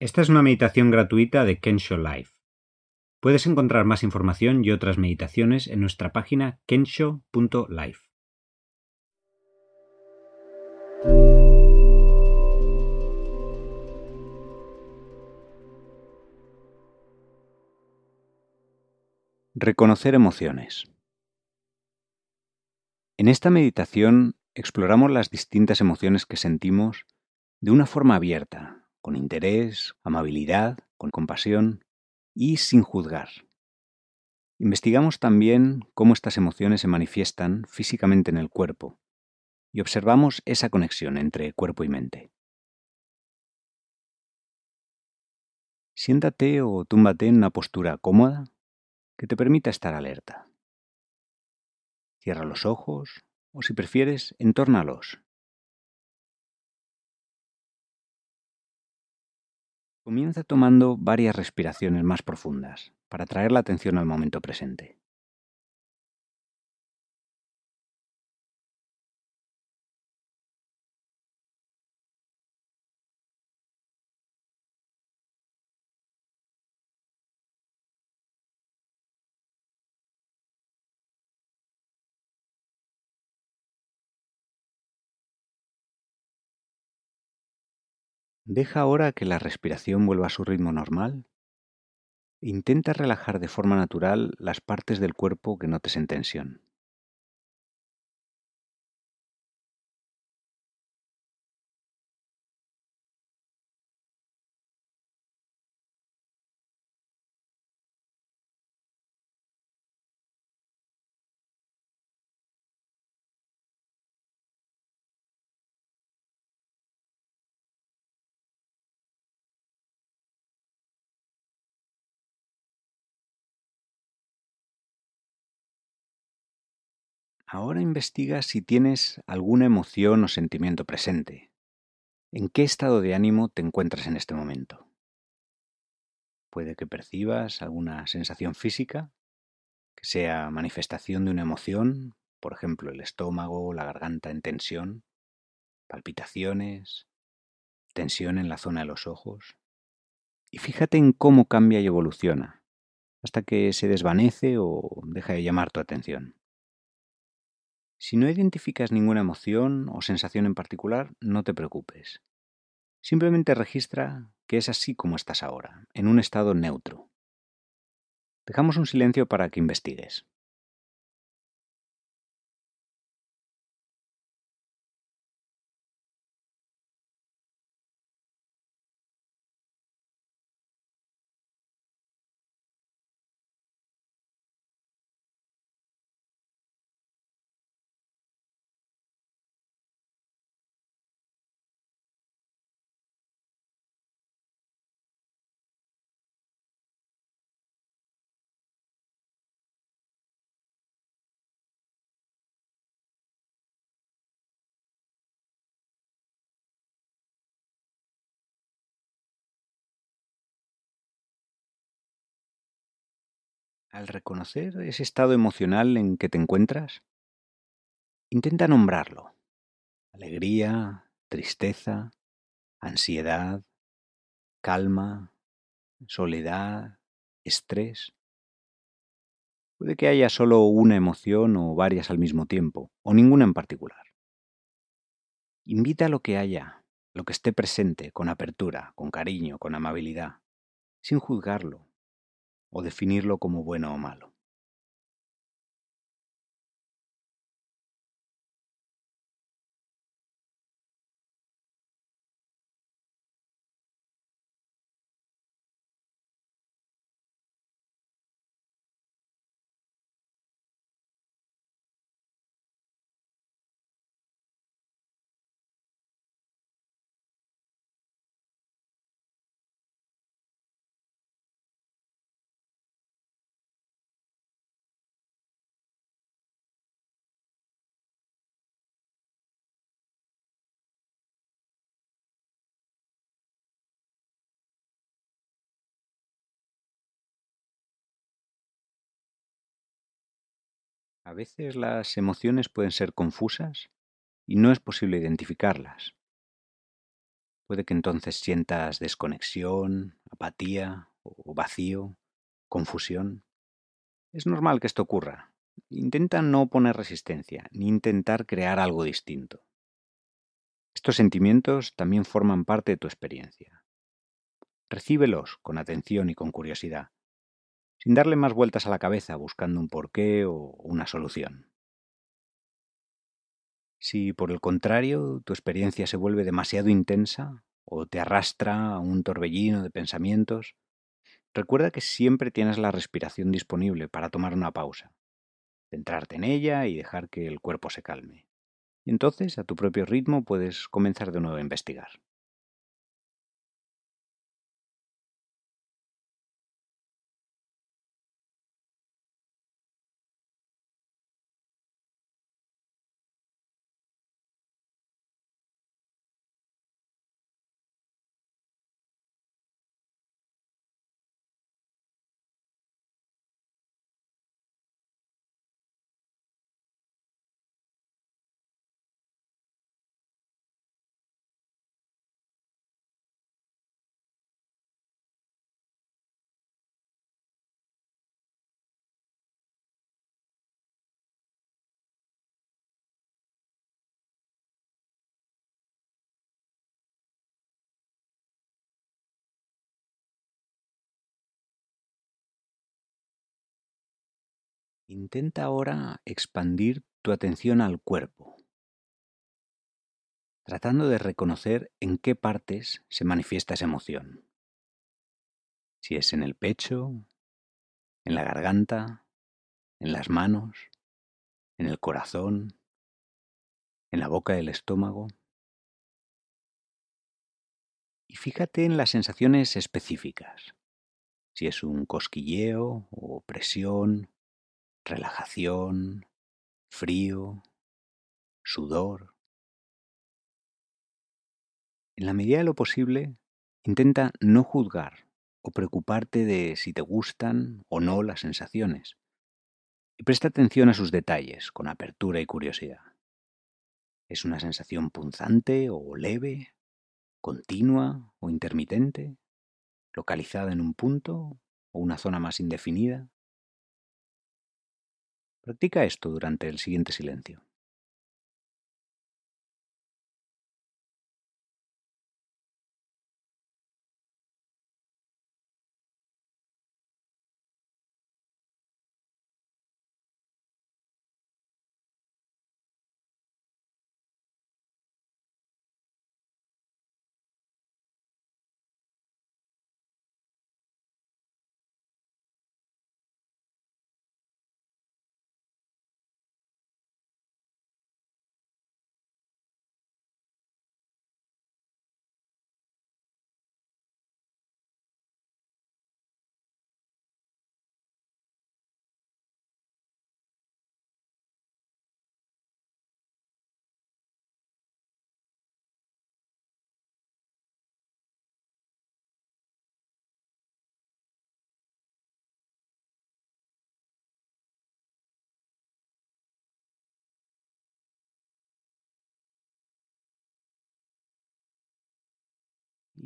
Esta es una meditación gratuita de Kensho Life. Puedes encontrar más información y otras meditaciones en nuestra página kensho.life. Reconocer emociones. En esta meditación exploramos las distintas emociones que sentimos de una forma abierta, con interés, amabilidad, con compasión y sin juzgar. Investigamos también cómo estas emociones se manifiestan físicamente en el cuerpo y observamos esa conexión entre cuerpo y mente. Siéntate o túmbate en una postura cómoda que te permita estar alerta. Cierra los ojos o si prefieres, entórnalos. Comienza tomando varias respiraciones más profundas para traer la atención al momento presente. Deja ahora que la respiración vuelva a su ritmo normal. Intenta relajar de forma natural las partes del cuerpo que notes en tensión. Ahora investiga si tienes alguna emoción o sentimiento presente. ¿En qué estado de ánimo te encuentras en este momento? Puede que percibas alguna sensación física, que sea manifestación de una emoción, por ejemplo el estómago, la garganta en tensión, palpitaciones, tensión en la zona de los ojos. Y fíjate en cómo cambia y evoluciona, hasta que se desvanece o deja de llamar tu atención. Si no identificas ninguna emoción o sensación en particular, no te preocupes. Simplemente registra que es así como estás ahora, en un estado neutro. Dejamos un silencio para que investigues. Al reconocer ese estado emocional en que te encuentras, intenta nombrarlo. Alegría, tristeza, ansiedad, calma, soledad, estrés. Puede que haya solo una emoción o varias al mismo tiempo, o ninguna en particular. Invita a lo que haya, lo que esté presente, con apertura, con cariño, con amabilidad, sin juzgarlo, o definirlo como bueno o malo. A veces las emociones pueden ser confusas y no es posible identificarlas. Puede que entonces sientas desconexión, apatía o vacío, confusión. Es normal que esto ocurra. Intenta no poner resistencia, ni intentar crear algo distinto. Estos sentimientos también forman parte de tu experiencia. Recíbelos con atención y con curiosidad, sin darle más vueltas a la cabeza buscando un porqué o una solución. Si por el contrario tu experiencia se vuelve demasiado intensa o te arrastra a un torbellino de pensamientos, recuerda que siempre tienes la respiración disponible para tomar una pausa, centrarte en ella y dejar que el cuerpo se calme. Y entonces, a tu propio ritmo, puedes comenzar de nuevo a investigar. Intenta ahora expandir tu atención al cuerpo, tratando de reconocer en qué partes se manifiesta esa emoción. Si es en el pecho, en la garganta, en las manos, en el corazón, en la boca del estómago. Y fíjate en las sensaciones específicas, si es un cosquilleo o presión relajación, frío, sudor. En la medida de lo posible, intenta no juzgar o preocuparte de si te gustan o no las sensaciones. Y presta atención a sus detalles con apertura y curiosidad. ¿Es una sensación punzante o leve? ¿Continua o intermitente? ¿Localizada en un punto o una zona más indefinida? Practica esto durante el siguiente silencio.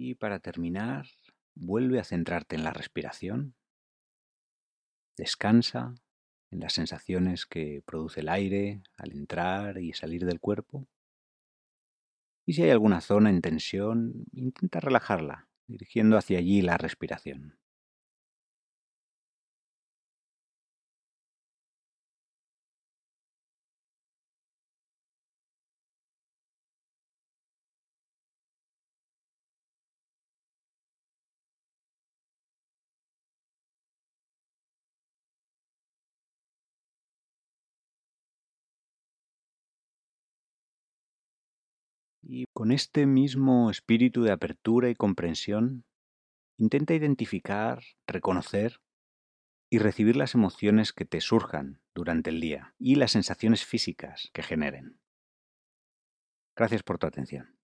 Y para terminar, vuelve a centrarte en la respiración. Descansa en las sensaciones que produce el aire al entrar y salir del cuerpo. Y si hay alguna zona en tensión, intenta relajarla, dirigiendo hacia allí la respiración. Y con este mismo espíritu de apertura y comprensión, intenta identificar, reconocer y recibir las emociones que te surjan durante el día y las sensaciones físicas que generen. Gracias por tu atención.